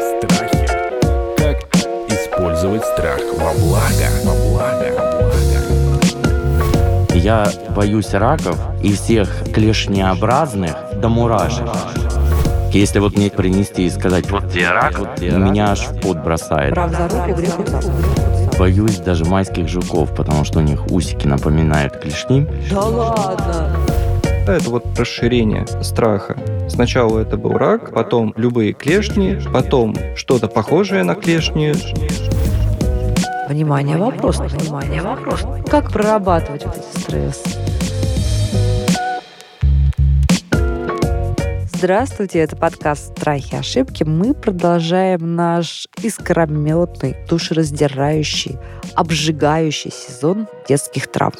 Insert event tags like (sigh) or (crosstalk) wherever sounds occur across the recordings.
Страхи. Как использовать страх во благо? Во благо. Я боюсь раков и всех клешнеобразных до мурашек. Если вот мне принести и сказать, вот тебе рак, вот тебе меня аж в пот бросает. Прав за руку, грех. Боюсь даже майских жуков, потому что у них усики напоминают клешни. Да ладно. Это вот расширение страха. Сначала это был рак, потом любые клешни, потом что-то похожее на клешни. Внимание, вопрос, внимание, вопрос. Как прорабатывать вот эти стрессы? Здравствуйте, это подкаст «Страхи и ошибки». Мы продолжаем наш искрометный, душераздирающий, обжигающий сезон детских травм.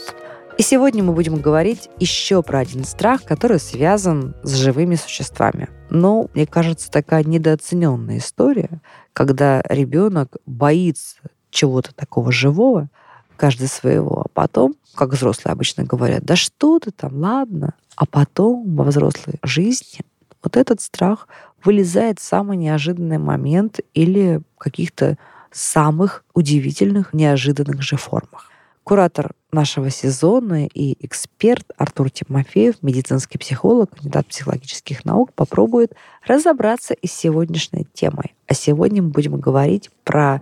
И сегодня мы будем говорить еще про один страх, который связан с живыми существами. Но, мне кажется, такая недооцененная история, когда ребенок боится чего-то такого живого, каждый своего, а потом, как взрослые обычно говорят, да что ты там, ладно, а потом во взрослой жизни вот этот страх вылезает в самый неожиданный момент или каких-то самых удивительных, неожиданных же формах. Куратор нашего сезона и эксперт Артур Тимофеев, медицинский психолог, кандидат психологических наук, попробует разобраться и с сегодняшней темой. А сегодня мы будем говорить про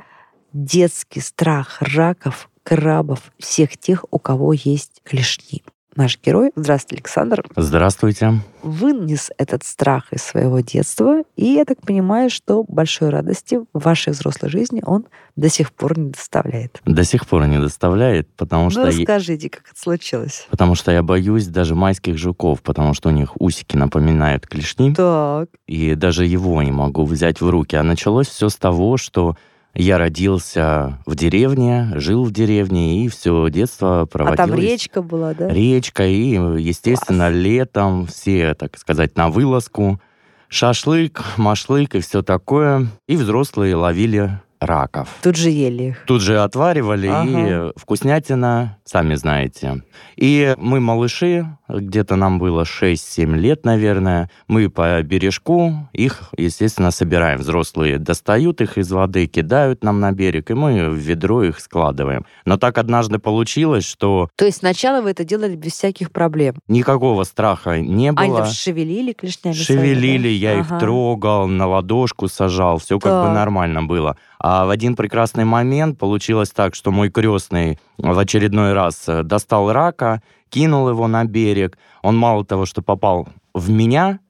детский страх раков, крабов, всех тех, у кого есть клешни. Наш герой, здравствуйте, Александр, Здравствуйте. вынес этот страх из своего детства, и я так понимаю, что большой радости в вашей взрослой жизни он до сих пор не доставляет. До сих пор не доставляет, потому Ну, что... я- расскажите, как это случилось. Потому что я боюсь даже майских жуков, потому что у них усики напоминают клешни. Так. и даже его не могу взять в руки. А началось все с того, что я родился в деревне, жил в деревне, и все детство А проводилось... там речка была, да? Речка, и, естественно, летом все, так сказать, на вылазку. Шашлык, машлык и все такое. И взрослые ловили раков. Тут же ели их. Тут же отваривали, Ага. и вкуснятина, сами знаете. И мы малыши, где-то нам было 6-7 лет, наверное, мы по бережку их, естественно, собираем. Взрослые достают их из воды, кидают нам на берег, и мы в ведро их складываем. Но так однажды получилось, что То есть сначала вы это делали без всяких проблем. никакого страха не Они было. там шевелили клешнями Шевелили, да? я их Ага. трогал, на ладошку сажал, все как бы нормально было. А в один прекрасный момент получилось так, что мой крестный в очередной раз э, достал рака, кинул его на берег. Он мало того, что попал в меня,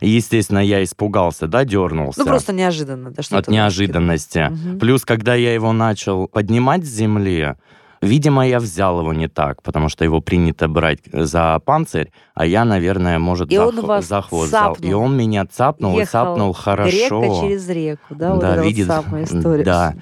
естественно, я испугался, да, дернулся Ну, просто неожиданно. Да, что от неожиданности. Мгм. Плюс, когда я его начал поднимать с земли, видимо, я взял его не так, потому что его принято брать за панцирь, а я, наверное, может, И за, он вас за хвост взял. И он меня цапнул и Ехал цапнул хорошо. Река через реку, да? Вот Да, вот видит, самая история. да.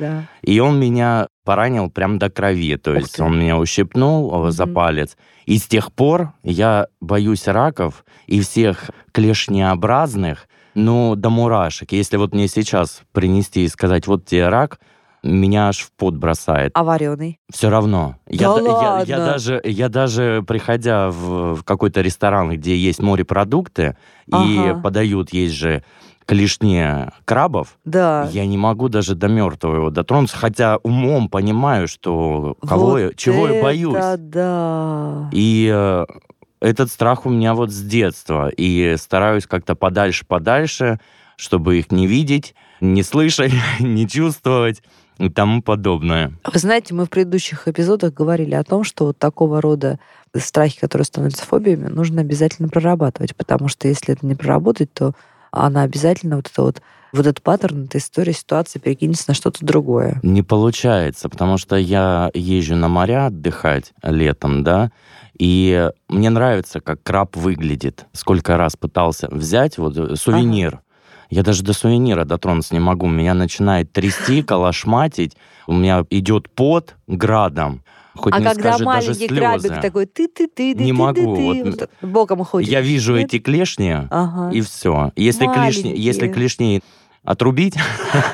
И он меня поранил прям до крови. То Ух есть ты. он меня ущипнул э, за палец. И с тех пор я боюсь раков и всех клешнеобразных, ну, до мурашек. Если вот мне сейчас принести и сказать, вот тебе рак, меня аж в пот бросает. А вареный? Все равно. я, Да я- я ладно? даже, я даже, приходя в, в какой-то ресторан, где есть морепродукты, и Ага. подают, есть же клешни крабов, Да. я не могу даже до мертвого его дотронуться, хотя умом понимаю, что кого Вот я, чего я боюсь. да. И э, этот страх у меня вот с детства. И стараюсь как-то подальше-подальше, чтобы их не видеть, не слышать, (laughs) не чувствовать и тому подобное. Вы знаете, мы в предыдущих эпизодах говорили о том, что вот такого рода страхи, которые становятся фобиями, нужно обязательно прорабатывать, потому что если это не проработать, то она обязательно вот это вот вот этот паттерн, эта история, ситуация перекинется на что-то другое. Не получается, потому что я езжу на моря отдыхать летом, да, и мне нравится, как краб выглядит. Сколько раз пытался взять вот э, сувенир. Я даже до сувенира дотронуться не могу. Меня начинает трясти, (laughs) колошматить. У меня идет пот градом. Хоть а не когда скажи, маленький крабик такой ты ты ты Не могу, вот боком ходит. Я вижу Нет? эти клешни, Ага. и все. Если клешни, Маленькие. если клешни отрубить,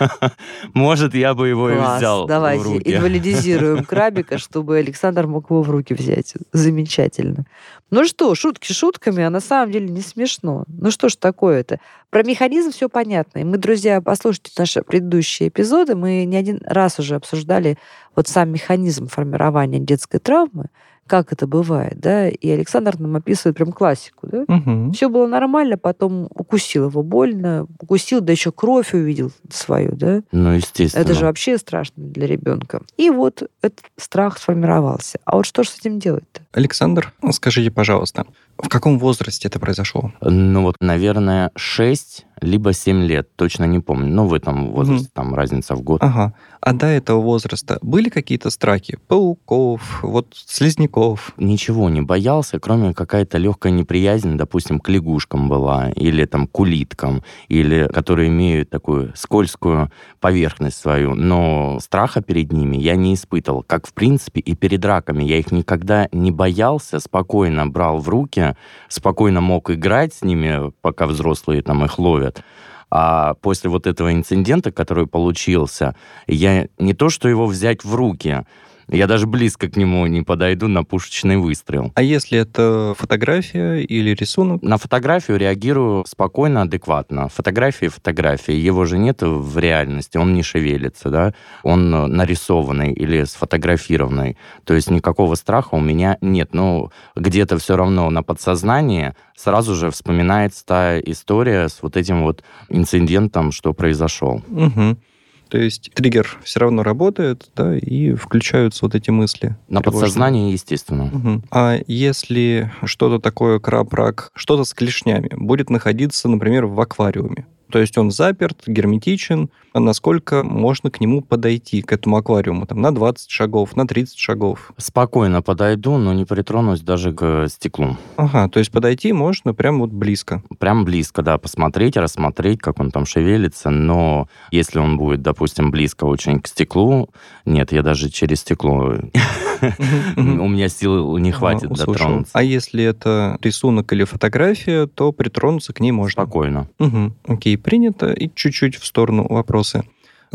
(laughs) может, я бы его и Класс, взял в давайте руки. инвалидизируем (laughs) крабика, чтобы Александр мог его в руки взять. Замечательно. Ну что, шутки шутками, а на самом деле не смешно. Ну что ж такое-то? Про механизм все понятно. И мы, друзья, послушайте наши предыдущие эпизоды. Мы не один раз уже обсуждали вот сам механизм формирования детской травмы, как это бывает, да, и Александр нам описывает прям классику, да. Мгм. Все было нормально, потом укусил его больно, укусил, да еще кровь увидел свою, да. Ну, естественно. Это же вообще страшно для ребенка. И вот этот страх сформировался. А вот что же с этим делать-то? Александр, скажите, пожалуйста, в каком возрасте это произошло? Ну вот, наверное, 6 либо 7 лет, точно не помню. Ну, в этом возрасте, там разница в год. Ага. А до этого возраста были какие-то страхи? Пауков, вот слизняков? Ничего не боялся, кроме какая-то легкая неприязнь, допустим, к лягушкам была, или там к улиткам, или которые имеют такую скользкую поверхность свою. Но страха перед ними я не испытывал. Как, в принципе, и перед раками. Я их никогда не боялся, спокойно брал в руки, спокойно мог играть с ними, пока взрослые там их ловят. А после вот этого инцидента, который получился, я не то, что его взять в руки, я даже близко к нему не подойду на пушечный выстрел. А если это фотография или рисунок? На фотографию реагирую спокойно, адекватно. Фотографии фотографии. Его же нет в реальности, он не шевелится, да? Он нарисованный или сфотографированный. То есть никакого страха у меня нет. Но где-то все равно на подсознании сразу же вспоминается та история с вот этим вот инцидентом, что произошел. Мгм. То есть триггер все равно работает, да, и включаются вот эти мысли. На тревожные. подсознании, естественно. Мгм. А если что-то такое, краб, рак, что-то с клешнями, будет находиться, например, в аквариуме, то есть он заперт, герметичен, а насколько можно к нему подойти, к этому аквариуму, там, на 20 шагов, на 30 шагов? Спокойно подойду, но не притронусь даже к стеклу. Ага, то есть подойти можно прям вот близко. Прям близко, да, посмотреть, рассмотреть, как он там шевелится, но если он будет, допустим, близко очень к стеклу, нет, я даже через стекло, (laughs) у меня сил не хватит услышал. дотронуться. А если это рисунок или фотография, то притронуться к ней можно. Спокойно. Мгм. Окей, принято. И чуть-чуть в сторону вопросы.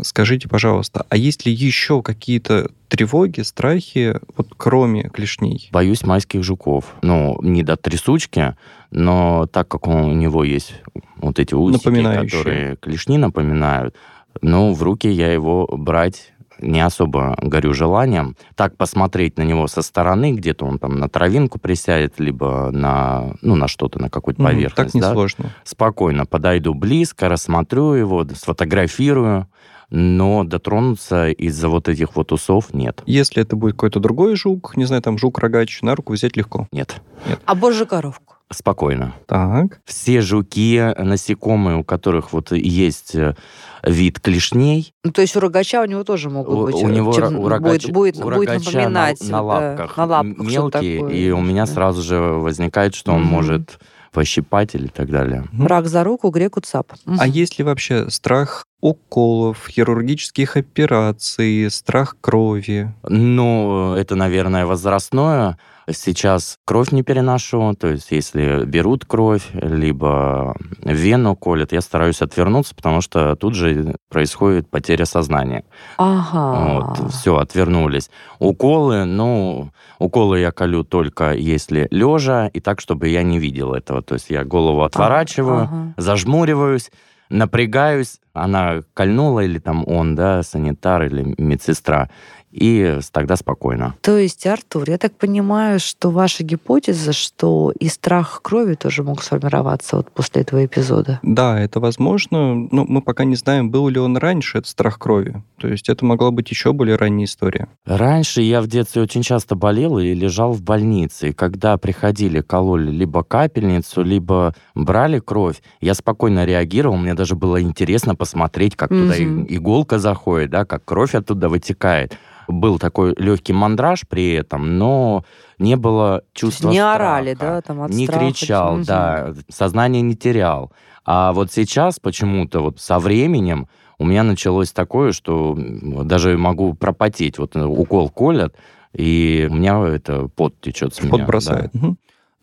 Скажите, пожалуйста, а есть ли еще какие-то тревоги, страхи, вот кроме клешней? Боюсь майских жуков. Ну, не до трясучки, но так как у него есть вот эти усики, которые клешни напоминают, ну, в руки я его брать не особо горю желанием. Так посмотреть на него со стороны, где-то он там на травинку присядет, либо на, ну, на что-то, на какую-то поверхность. Так да. несложно. Спокойно подойду близко, рассмотрю его, сфотографирую, но дотронуться из-за вот этих вот усов нет. Если это будет какой-то другой жук, не знаю, там жук-рогач, на руку взять легко. Нет. А божью коровку? Спокойно. Так. Все жуки, насекомые, у которых вот есть э, вид клешней, Ну, то есть у рогача у него тоже могут быть... у э, него чем- у будет, рогача, будет, у будет напоминать на, на да, лапках, на лапках мелкие, такое, и у меня да. сразу же возникает, что он Мгм. может пощипать или так далее. Мгм. Рак за руку, греку цап. А есть ли вообще страх уколов, хирургических операций, страх крови? Ну, это, наверное, возрастное. Сейчас кровь не переношу, то есть если берут кровь, либо вену колят, я стараюсь отвернуться, потому что тут же происходит потеря сознания. Ага. Вот, все, отвернулись. Уколы, ну, уколы я колю только если лежа, и так, чтобы я не видел этого. То есть я голову отворачиваю, Ага. зажмуриваюсь, напрягаюсь, она кольнула, или там он, да, санитар или медсестра, и тогда спокойно. То есть, Артур, я так понимаю, что ваша гипотеза, что и страх крови тоже мог сформироваться вот после этого эпизода. Да, это возможно, но мы пока не знаем, был ли он раньше, этот страх крови. То есть это могла быть еще более ранняя история. Раньше я в детстве очень часто болел и лежал в больнице. И когда приходили, кололи либо капельницу, либо брали кровь, я спокойно реагировал. Мне даже было интересно посмотреть, как туда Мгм. и- иголка заходит, да, как кровь оттуда вытекает. Был такой легкий мандраж при этом, но не было чувства не страха. орали, да, там от не страха. кричал, Мгм. да, сознание не терял. А вот сейчас почему-то вот со временем у меня началось такое, что даже могу пропотеть. Вот э, укол колят, и у меня это пот течет с меня. Пот бросает. Мгм.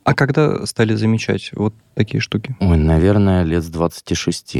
А когда стали замечать вот такие штуки? Ой, наверное, лет с 26.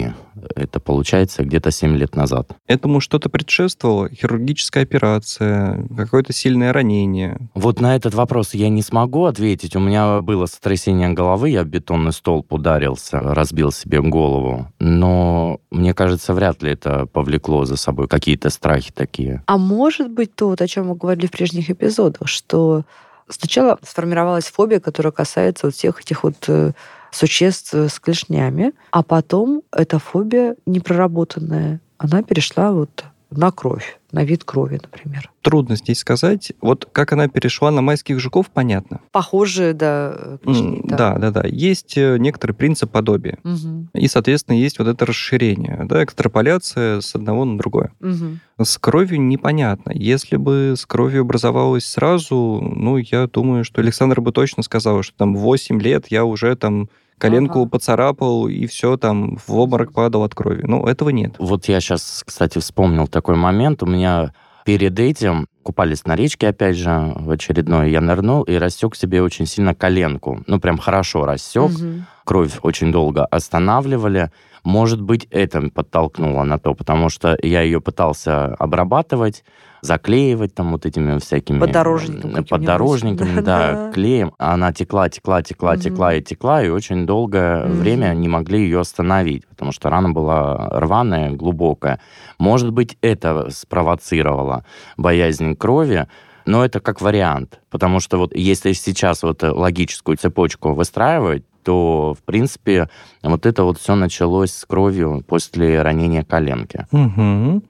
Это получается где-то 7 лет назад. Этому что-то предшествовало? Хирургическая операция, какое-то сильное ранение? Вот на этот вопрос я не смогу ответить. У меня было сотрясение головы, я в бетонный столб ударился, разбил себе голову. Но мне кажется, вряд ли это повлекло за собой какие-то страхи такие. А может быть то, вот, о чем мы говорили в прежних эпизодах, что Сначала сформировалась фобия, которая касается вот всех этих вот э, существ с клешнями, а потом эта фобия непроработанная, она перешла вот на кровь, на вид крови, например. Трудно здесь сказать. Вот как она перешла на майских жуков, понятно. Похожие, да, да. Да, да, да. Есть э, некоторый принцип подобия. Угу. И, соответственно, есть вот это расширение, да, экстраполяция с одного на другое. Угу. С кровью непонятно. Если бы с кровью образовалось сразу, ну, я думаю, что Александр бы точно сказал, что там 8 лет я уже там коленку ага. поцарапал, и все, там, в обморок падал от крови. Ну, этого нет. Вот я сейчас, кстати, вспомнил такой момент. У меня перед этим купались на речке, опять же, в очередной. Я нырнул и рассек себе очень сильно коленку. Ну, прям хорошо рассек. Угу. Кровь очень долго останавливали. Может быть, это подтолкнуло на то, потому что я ее пытался обрабатывать, заклеивать там вот этими всякими... Подорожниками. Подорожниками, (laughs) да, клеем. Она текла, текла, текла, угу. текла и текла, и очень долгое угу. время не могли ее остановить, потому что рана была рваная, глубокая. Может быть, это спровоцировало боязнь крови, но это как вариант, потому что вот если сейчас вот логическую цепочку выстраивать, то, в принципе, вот это вот все началось с кровью после ранения коленки. Угу.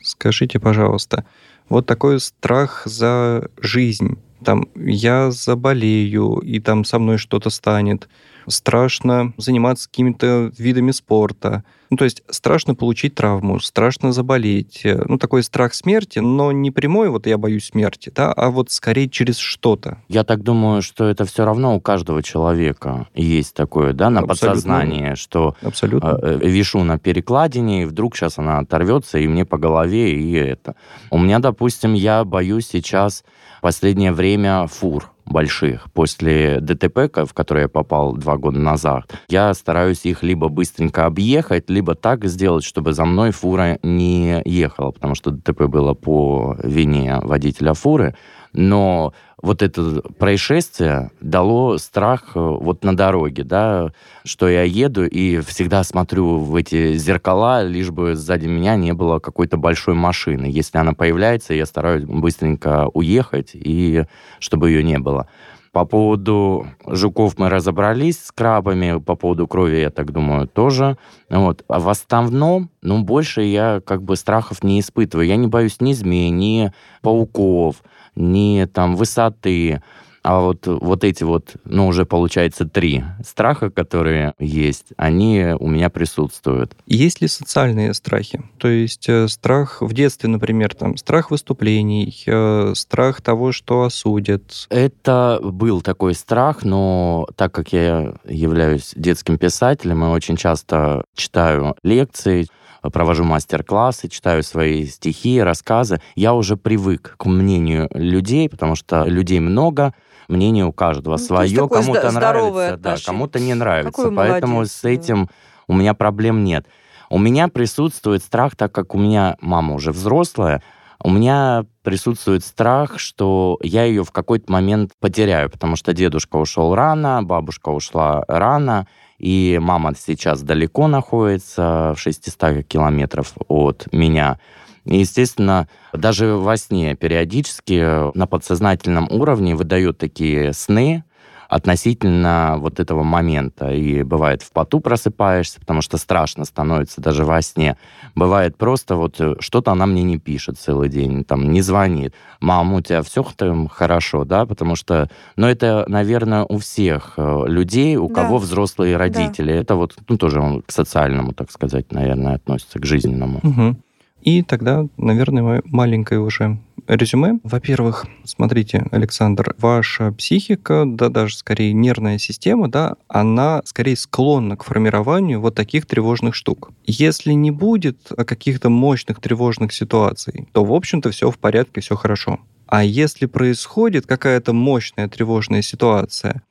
Скажите, пожалуйста, вот такой страх за жизнь. Там я заболею, и там со мной что-то станет. Страшно заниматься какими-то видами спорта ну, то есть страшно получить травму, страшно заболеть. Э, ну, такой страх смерти, но не прямой, вот я боюсь смерти, да, а вот скорее через что-то. Я так думаю, что это все равно у каждого человека есть такое, да, на Абсолютно. подсознание, что Абсолютно. Э, э, вишу на перекладине, и вдруг сейчас она оторвется, и мне по голове, и это. У меня, допустим, я боюсь сейчас последнее время фур больших. После ДТП, в который я попал два года назад, я стараюсь их либо быстренько объехать, либо так сделать, чтобы за мной фура не ехала, потому что ДТП было по вине водителя фуры. Но вот это происшествие дало страх э, вот на дороге, да, что я еду и всегда смотрю в эти зеркала, лишь бы сзади меня не было какой-то большой машины. Если она появляется, я стараюсь быстренько уехать, и чтобы ее не было. По поводу жуков мы разобрались с крабами, по поводу крови, я так думаю, тоже. Вот. А в основном, ну, больше я как бы страхов не испытываю. Я не боюсь ни змей, ни пауков, ни там высоты. А вот, вот эти вот, ну, уже получается три страха, которые есть, они у меня присутствуют. Есть ли социальные страхи? То есть э, страх в детстве, например, там, страх выступлений, э, страх того, что осудят? Это был такой страх, но так как я являюсь детским писателем и очень часто читаю лекции, провожу мастер-классы, читаю свои стихи, рассказы, я уже привык к мнению людей, потому что людей много, мнение у каждого ну, свое, кому-то нравится, да, кому-то не нравится. Какой Поэтому молодец, с этим у меня проблем нет. У меня присутствует страх, так как у меня мама уже взрослая, у меня присутствует страх, что я ее в какой-то момент потеряю, потому что дедушка ушел рано, бабушка ушла рано, и мама сейчас далеко находится, в 600 километров от меня. И, естественно, даже во сне периодически на подсознательном уровне выдают такие сны, относительно вот этого момента. И бывает в поту просыпаешься, потому что страшно становится даже во сне. Бывает просто вот э, что-то она мне не пишет целый день, там не звонит. Мама, у тебя все там хорошо, да? Потому что, ну это, наверное, у всех э, людей, у да. кого взрослые родители. Да. Это вот ну, тоже он к социальному, так сказать, наверное, относится, к жизненному. Угу. И тогда, наверное, маленькое уже резюме. Во-первых, смотрите, Александр, ваша психика, да даже скорее нервная система, да, она скорее склонна к формированию вот таких тревожных штук. Если не будет каких-то мощных тревожных ситуаций, то, в общем-то, все в порядке, все хорошо. А если происходит какая-то мощная тревожная ситуация,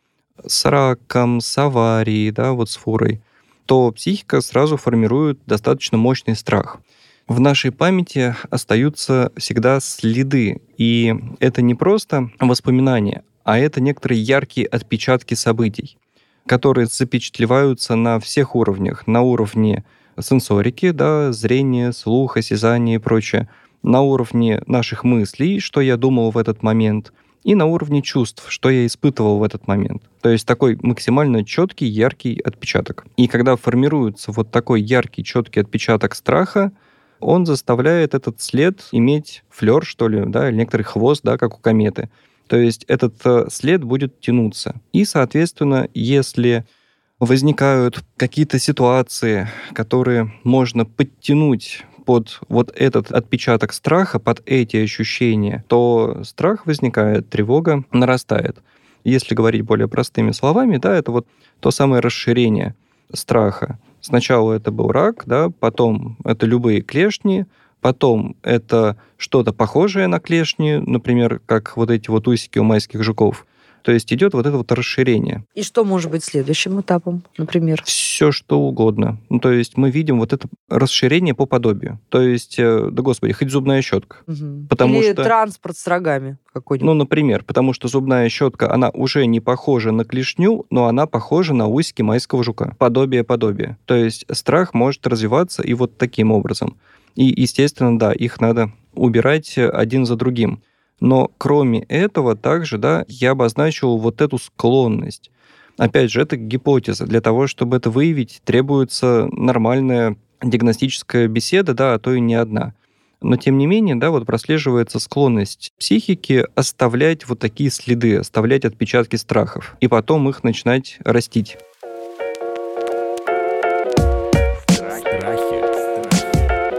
с раком, с аварией, да, вот с фурой, то психика сразу формирует достаточно мощный страх. В нашей памяти остаются всегда следы, и это не просто воспоминания, а это некоторые яркие отпечатки событий, которые запечатлеваются на всех уровнях, на уровне сенсорики, да, зрения, слуха, осязания и прочее, на уровне наших мыслей, что я думал в этот момент, и на уровне чувств, что я испытывал в этот момент. То есть такой максимально четкий, яркий отпечаток. И когда формируется вот такой яркий, четкий отпечаток страха, он заставляет этот след иметь флер, что ли, да, или некоторый хвост, да, как у кометы. То есть этот э, след будет тянуться. И, соответственно, если возникают какие-то ситуации, которые можно подтянуть под вот этот отпечаток страха, под эти ощущения, то страх возникает, тревога нарастает. Если говорить более простыми словами, да, это вот то самое расширение страха. Сначала это был рак, да, потом это любые клешни, потом это что-то похожее на клешни, например, как вот эти вот усики у майских жуков. То есть идет вот это вот расширение. И что может быть следующим этапом, например? Все что угодно. Ну, то есть мы видим вот это расширение по подобию. То есть, э, да господи, хоть зубная щетка. Угу. Потому Или что... транспорт с рогами какой-нибудь. Ну, например, потому что зубная щетка, она уже не похожа на клешню, но она похожа на усики майского жука. Подобие-подобие. То есть страх может развиваться и вот таким образом. И, естественно, да, их надо убирать один за другим. Но кроме этого также, да, я обозначил вот эту склонность. Опять же, это гипотеза. Для того, чтобы это выявить, требуется нормальная диагностическая беседа, да, а то и не одна. Но тем не менее, да, вот прослеживается склонность психики оставлять вот такие следы, оставлять отпечатки страхов, и потом их начинать растить. Страхи.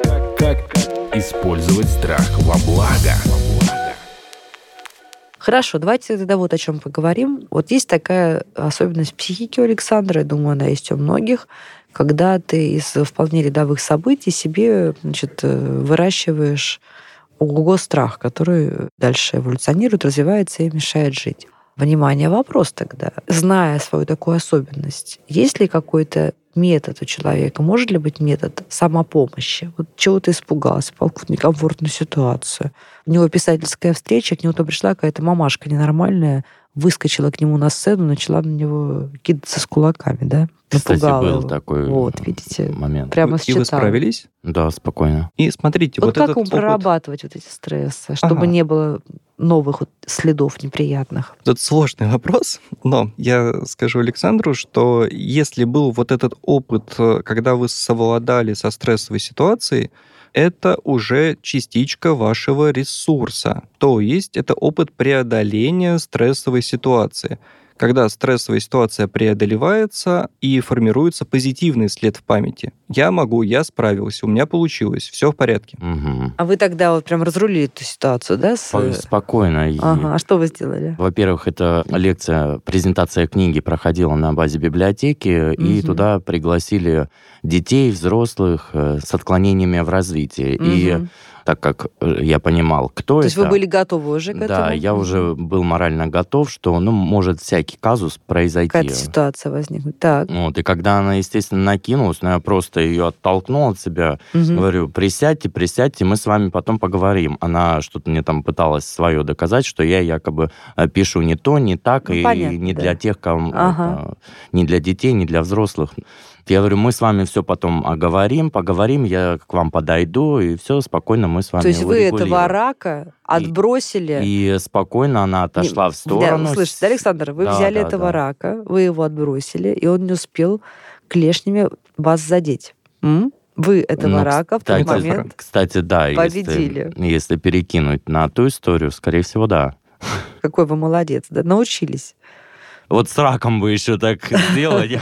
Как, как использовать страх во благо? Хорошо, давайте тогда вот о чем поговорим. Вот есть такая особенность психики у Александра, я думаю, она есть у многих, когда ты из вполне рядовых событий себе значит, э, выращиваешь ого страх, который дальше эволюционирует, развивается и мешает жить. Внимание, вопрос тогда. Зная свою такую особенность, есть ли какой-то метод у человека? Может ли быть метод самопомощи? Вот чего ты испугался, попал в некомфортную ситуацию. У него писательская встреча, к нему то пришла какая-то мамашка ненормальная, выскочила к нему на сцену, начала на него кидаться с кулаками, да? Кстати, Напугала был его. такой Вот, видите, момент. прямо И вы считала. справились? Да, спокойно. И смотрите, Вот, вот, как этот ему опыт, прорабатывать вот эти стрессы, чтобы Ага. не было новых вот следов неприятных? Это сложный вопрос, но я скажу Александру, что если был вот этот опыт, э, когда вы совладали со стрессовой ситуацией, это уже частичка вашего ресурса. То есть это опыт преодоления стрессовой ситуации. Когда стрессовая ситуация преодолевается и формируется позитивный след в памяти. Я могу, я справился, у меня получилось, все в порядке. Мгм. А вы тогда вот прям разрулили эту ситуацию, да? с- По- Спокойно. И, Ага, а что вы сделали? Во-первых, это лекция, презентация книги проходила на базе библиотеки, и Мгм. туда пригласили детей, взрослых э, с отклонениями в развитии. И Мгм. Так как э, я понимал, кто То это... есть вы были готовы уже к этому? Да, я уже был морально готов, что, ну, может всякий казус произойти. Какая-то ситуация возникнет. Так. Вот, и когда она, естественно, накинулась, но я просто ее оттолкнул от себя, Мгм. говорю, присядьте, присядьте, мы с вами потом поговорим. Она что-то мне там пыталась свое доказать, что я якобы э, пишу не то, не так, Ну, и понятно, не да. для тех, кому... Ага. не для детей, не для взрослых. Я говорю, мы с вами все потом оговорим, поговорим, я к вам подойду, и все, спокойно мы с вами То есть вы этого урегулируем». рака отбросили? И спокойно она отошла в Да, сторону. слышите, да, Александр, вы Да, взяли да, этого да. рака, вы его отбросили, и он не успел клешнями вас задеть. М? Вы этого Ну, рака в тот кстати, момент Кстати, да. победили. Если, если перекинуть на ту историю, скорее всего, да. какой вы молодец, да, научились. Вот с раком бы еще так сделать.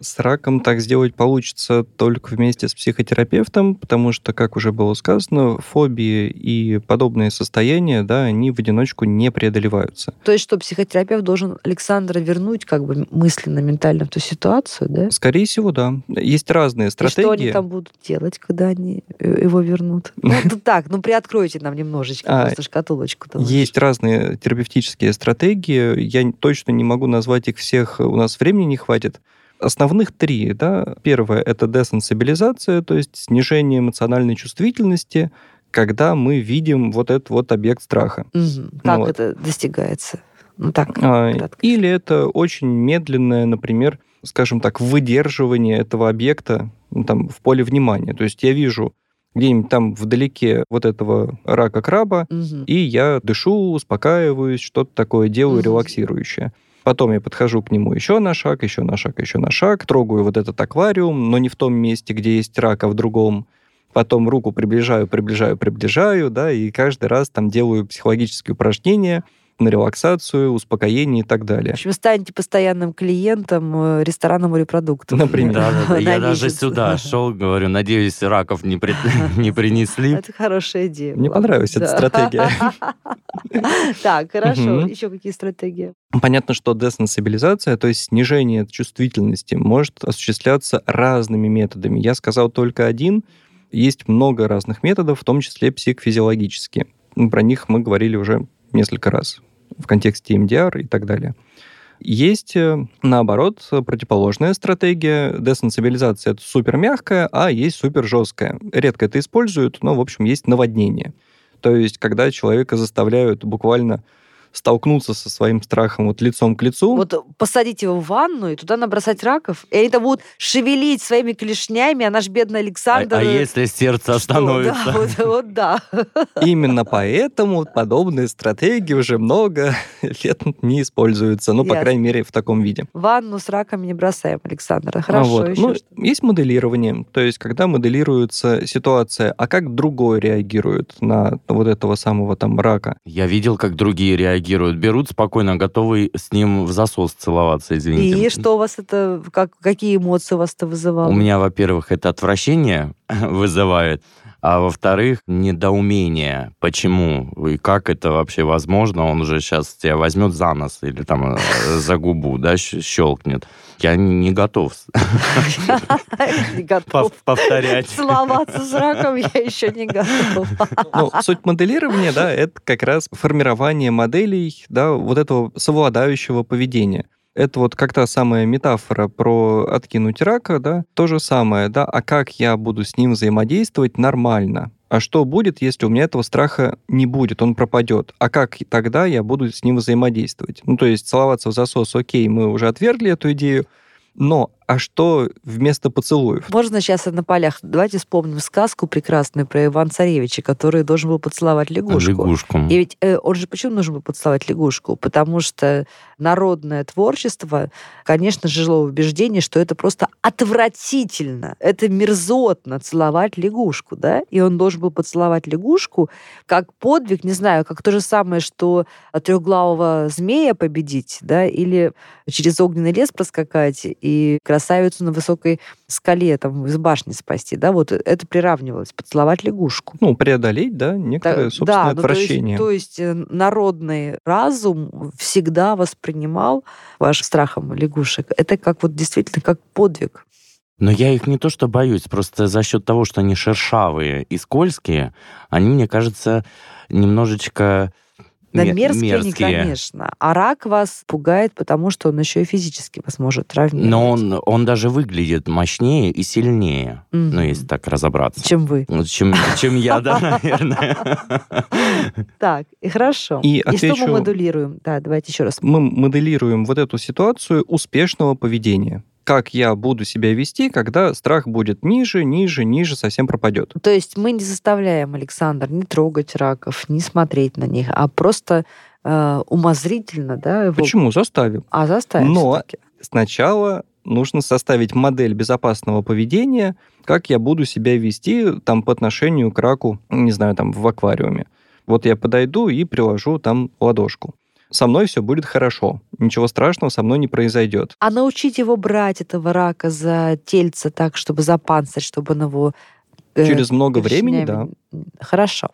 С раком так сделать получится только вместе с психотерапевтом, потому что, как уже было сказано, фобии и подобные состояния, да, они в одиночку не преодолеваются. То есть, что психотерапевт должен Александра вернуть как бы мысленно, ментально в ту ситуацию, да? Скорее всего, да. Есть разные И что они стратегии. там будут делать, когда они э, его вернут? (laughs) Ну, так, ну, приоткройте нам немножечко А, просто шкатулочку. Есть разные терапевтические стратегии. Я точно не могу назвать их всех, у нас времени не хватит. Основных три, да. Первое — это десенсибилизация, то есть снижение эмоциональной чувствительности, когда мы видим вот этот вот объект страха. Мгм. Как вот. это достигается? Ну так, А, кратко. Или это очень медленное, например, скажем так, выдерживание этого объекта ну, там, в поле внимания. То есть я вижу где-нибудь там вдалеке вот этого рака краба, Мгм. и я дышу, успокаиваюсь, что-то такое делаю Мгм. релаксирующее. Потом я подхожу к нему еще на шаг, еще на шаг, еще на шаг, трогаю вот этот аквариум, но не в том месте, где есть рак, а в другом. Потом руку приближаю, приближаю, приближаю, да, и каждый раз там делаю психологические упражнения на релаксацию, успокоение и так В далее. общем, станете постоянным клиентом э, ресторана морепродуктов. Например. Да, да, да. Я даже сюда (laughs) шел, говорю, надеюсь, раков не, при- (laughs) не принесли. Это хорошая идея. Мне понравилась эта стратегия. (laughs) Так, хорошо. Еще какие стратегии? Понятно, что десенсибилизация, то есть снижение чувствительности, может осуществляться разными методами. Я сказал только один. Есть много разных методов, в том числе психофизиологические. Про них мы говорили уже несколько раз в контексте МДР и так далее. Есть, э, наоборот, противоположная стратегия. Десенсибилизация — это супер мягкая, а есть супер жесткая. Редко это используют, но, в общем, есть наводнение. То есть, когда человека заставляют буквально столкнуться со своим страхом вот лицом к лицу. Вот посадить его в ванну и туда набросать раков, и они там будут шевелить своими клешнями, а наш бедный А, Александр... а если сердце Что? остановится? Да, вот, вот да. (laughs) Именно поэтому подобные стратегии уже много (laughs) лет не используются. Ну, по Ясно. крайней мере, в таком виде. Ванну с раками не бросаем, Александр. А Хорошо, вот. еще Ну, что? есть моделирование, то есть когда моделируется ситуация, а как другой реагирует на вот этого самого там рака. Я видел, как другие реагируют. Берут спокойно, готовы с ним в засос целоваться, извините. И что у вас это, как, какие эмоции у вас это вызывало? У меня, во-первых, это отвращение (laughs) вызывает, а во-вторых, недоумение. Почему и как это вообще возможно? Он уже сейчас тебя возьмет за нос или там э, за губу, да, щелкнет. Я не готов (laughs) Не готов. пов- повторять. Целоваться с раком я еще не готова. Ну, суть моделирования, да, это как раз формирование моделей, да, вот этого совладающего поведения. Это вот как та самая метафора про откинуть рака, да, то же самое, да, а как я буду с ним взаимодействовать нормально? А что будет, если у меня этого страха не будет, он пропадет? А как тогда я буду с ним взаимодействовать? Ну, то есть целоваться в засос, окей, мы уже отвергли эту идею, но а что вместо поцелуев? Можно сейчас на полях. Давайте вспомним сказку прекрасную про Ивана Царевича, который должен был поцеловать лягушку. Лягушку. И ведь э, он же почему нужно было поцеловать лягушку? Потому что народное творчество, конечно, жило в убеждении, что это просто отвратительно, это мерзотно целовать лягушку, да? И он должен был поцеловать лягушку как подвиг, не знаю, как то же самое, что трехглавого змея победить, да, или через огненный лес проскакать и красавицу на высокой скале там из башни спасти, да, вот это приравнивалось, поцеловать лягушку. Ну, преодолеть, да, некоторое Да, собственное ну, то есть- отвращение. То есть, э, народный разум всегда воспринимал ваш страхом лягушек. Это как вот действительно как подвиг. Но я их не то что боюсь, просто за счет того, что они шершавые и скользкие, они, мне кажется, немножечко Да ме- мерзкие, мерзкие. конечно. А рак вас пугает, потому что он еще и физически вас может травмировать. Но он, он даже выглядит мощнее и сильнее, Мгм. ну, если так разобраться. Чем вы. Ну, Чем, чем я, да, (laughs) наверное. Так, и хорошо. И что мы модулируем? Да, давайте еще раз. мы моделируем вот эту ситуацию успешного поведения. Как я буду себя вести, когда страх будет ниже, ниже, ниже, совсем пропадет. То есть мы не заставляем Александр не трогать раков, не смотреть на них, а просто э, умозрительно, да, его... Почему? Заставим. А заставим Но- всё-таки. Сначала нужно составить модель безопасного поведения, как я буду себя вести там по отношению к раку, не знаю, там в аквариуме. Вот я подойду и приложу там ладошку. Со мной все будет хорошо. Ничего страшного со мной не произойдет. А научить его брать этого рака за тельце так, чтобы за панцирь, чтобы он его... э, Через много времени, да. Хорошо.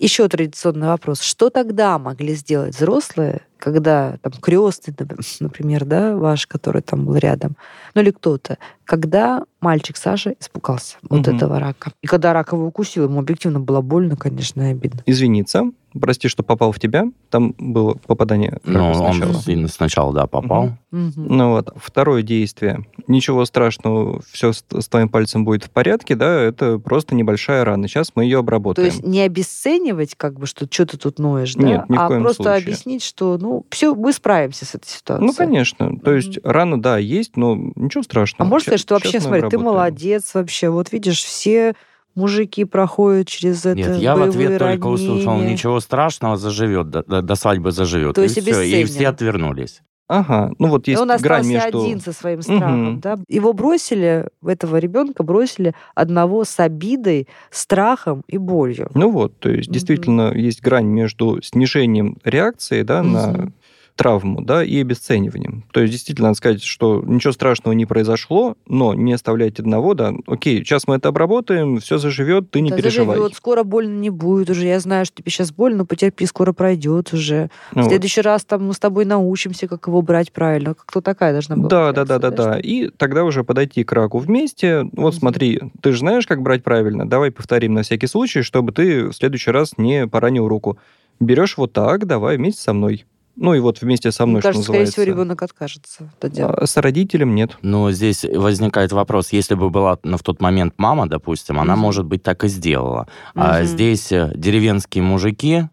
Еще традиционный вопрос. Что тогда могли сделать взрослые когда там крестный, (laughs) например, да, ваш, который там был рядом, ну или кто-то, когда мальчик Саша испугался вот этого рака. И когда рак его укусил, ему объективно было больно, конечно, и обидно. Извиниться, прости, что попал в тебя. Там было попадание Ну, рака он сначала. сильно сначала, да, попал. Мгм. Ну вот, второе действие. Ничего страшного, все с, с твоим пальцем будет в порядке, да, это просто небольшая рана. Сейчас мы ее То обработаем. есть не обесценивать, как бы, что что ты тут ноешь, да, Нет, ни в а коем просто случае. объяснить, что, ну, все, мы справимся с этой ситуацией. Ну, конечно. То есть рана, да, есть, но ничего А страшного. можно Ща- сказать, что вообще, смотри, ты обработаем. молодец вообще. Вот видишь, все мужики проходят через это Нет, я в ответ боевые только услышал, ранения. ничего страшного, заживет, до, до- до свадьбы заживет. То и есть всё, и все отвернулись. Ага, ну вот И есть он грань между... один со своим страхом, Мгм. да? Его бросили, этого ребенка бросили одного с обидой, страхом и болью. Ну вот, то есть Мгм. действительно есть грань между снижением реакции да, на Мгм. Травму да, и обесцениванием. То есть действительно надо сказать, что ничего страшного не произошло, но не оставлять одного, да, окей, сейчас мы это обработаем, все заживет, ты не Да переживай. заживет, скоро больно не будет уже. Я знаю, что тебе сейчас больно, потерпи, скоро пройдет уже. Ну В вот. следующий раз там мы с тобой научимся, как его брать правильно. Кто такая должна была Да, да, да, да, да. И тогда уже подойти к раку вместе. Вот Мгм. смотри, ты же знаешь, как брать правильно. Давай повторим на всякий случай, чтобы ты в следующий раз не поранил руку. Берешь вот так, давай вместе со мной. Ну и вот вместе со мной, Мне кажется, что скорее называется. всего, ребенок откажется это делать. А с родителем нет. Но здесь возникает вопрос, если бы была на в тот момент мама, допустим, она, Мгм. может быть, так и сделала. А Мгм. здесь э, деревенские мужики,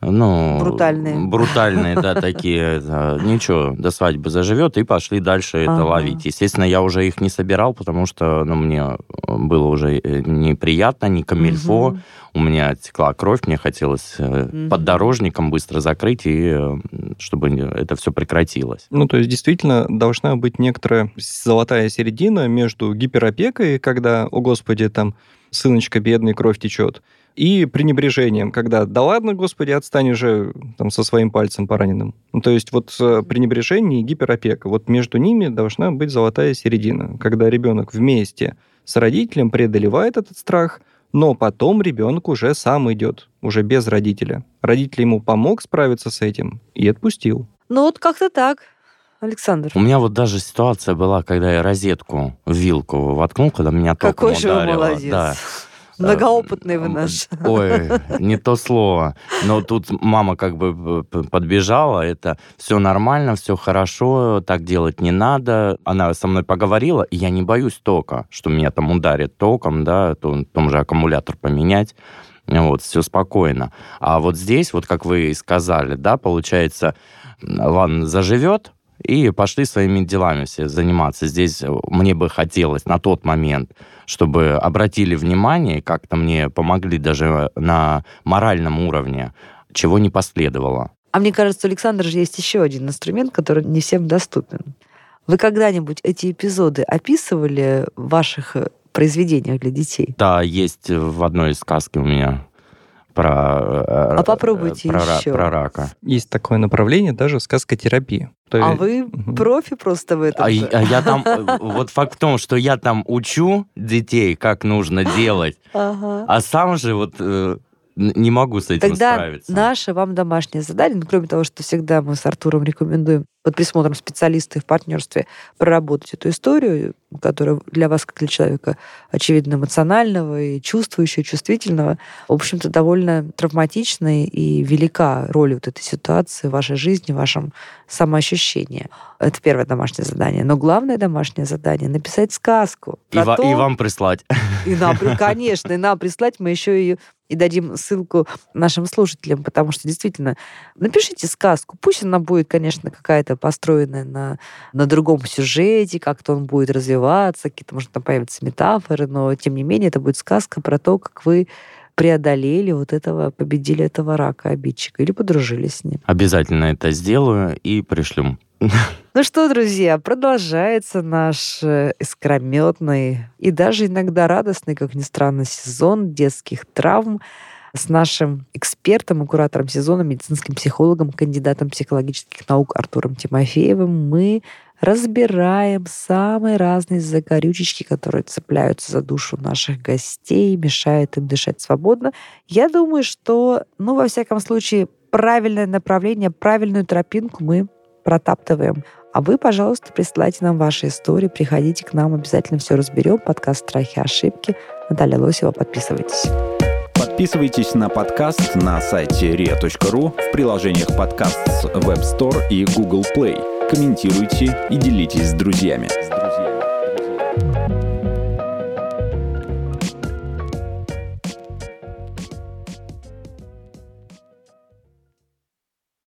ну... Брутальные. Брутальные, да, (laughs) такие. э, Ничего, до свадьбы заживет, и пошли дальше это ловить. Естественно, я уже их не собирал, потому что ну, мне было уже э, неприятно, не камильфо. У меня текла кровь, мне хотелось э, поддорожником быстро закрыть, и э, чтобы это все прекратилось. Ну, то есть, действительно, должна быть некоторая золотая середина между гиперопекой, когда, о господи, там, сыночка бедный, кровь течет, и пренебрежением, когда, да ладно, господи, отстань уже там, со своим пальцем пораненным. Ну, то есть вот э, пренебрежение и гиперопека, вот между ними должна быть золотая середина, когда ребенок вместе с родителем преодолевает этот страх, но потом ребенок уже сам идет, уже без родителя. Родитель ему помог справиться с этим и отпустил. Ну вот как-то так, Александр. У меня вот даже ситуация была, когда я розетку в вилку воткнул, когда меня током Какой же вы ударило. молодец. Да. Многоопытный вы наш. Ой, не то слово. Но тут мама как бы подбежала, это все нормально, все хорошо, так делать не надо. Она со мной поговорила, и я не боюсь тока, что меня там ударит током, да, то, том же аккумулятор поменять. Вот, все спокойно. А вот здесь, вот как вы и сказали, да, получается, ладно, заживет, и пошли своими делами все заниматься. Здесь мне бы хотелось на тот момент, чтобы обратили внимание, как-то мне помогли даже на моральном уровне, чего не последовало. А мне кажется, у Александра же есть еще один инструмент, который не всем доступен. Вы когда-нибудь эти эпизоды описывали в ваших э, произведениях для детей? Да, есть в одной из сказки у меня про, А попробуйте про, еще. про рака. Есть такое направление, даже сказкотерапия. То А есть- вы Мгм. профи просто в этом. А, а я там, э, вот факт в том, что я там учу детей, как нужно делать, а сам же вот э, не могу с этим Тогда справиться. наше вам домашнее задание, ну, кроме того, что всегда мы с Артуром рекомендуем под присмотром специалиста и в партнерстве проработать эту историю, которая для вас, как для человека, очевидно, эмоционального и чувствующего, чувствительного, в общем-то, довольно травматичная и велика роль вот этой ситуации в вашей жизни, в вашем самоощущении. Это первое домашнее задание. Но главное домашнее задание — написать сказку. И, то, и вам прислать. и нам, (laughs) конечно, и нам прислать мы еще ее и дадим ссылку нашим слушателям, потому что действительно, напишите сказку. Пусть она будет, конечно, какая-то построенная на, на другом сюжете, как-то он будет развиваться, какие-то, может, там появятся метафоры, но тем не менее это будет сказка про то, как вы преодолели вот этого, победили этого рака обидчика или подружились с ним. Обязательно это сделаю и пришлю. (laughs) Ну что, друзья, продолжается наш э, искрометный и даже иногда радостный, как ни странно, сезон детских травм с нашим экспертом и куратором сезона, медицинским психологом, кандидатом психологических наук Артуром Тимофеевым. Мы разбираем самые разные закорючечки, которые цепляются за душу наших гостей, мешают им дышать свободно. Я думаю, что, ну, во всяком случае, правильное направление, правильную тропинку мы протаптываем. А вы, пожалуйста, присылайте нам ваши истории, приходите к нам, обязательно все разберем. Подкаст «Страхи и ошибки». Наталья Лосева, подписывайтесь. Подписывайтесь на подкаст на сайте ria.ru в приложениях подкаст с Web Store и Google Play. Комментируйте и делитесь с друзьями.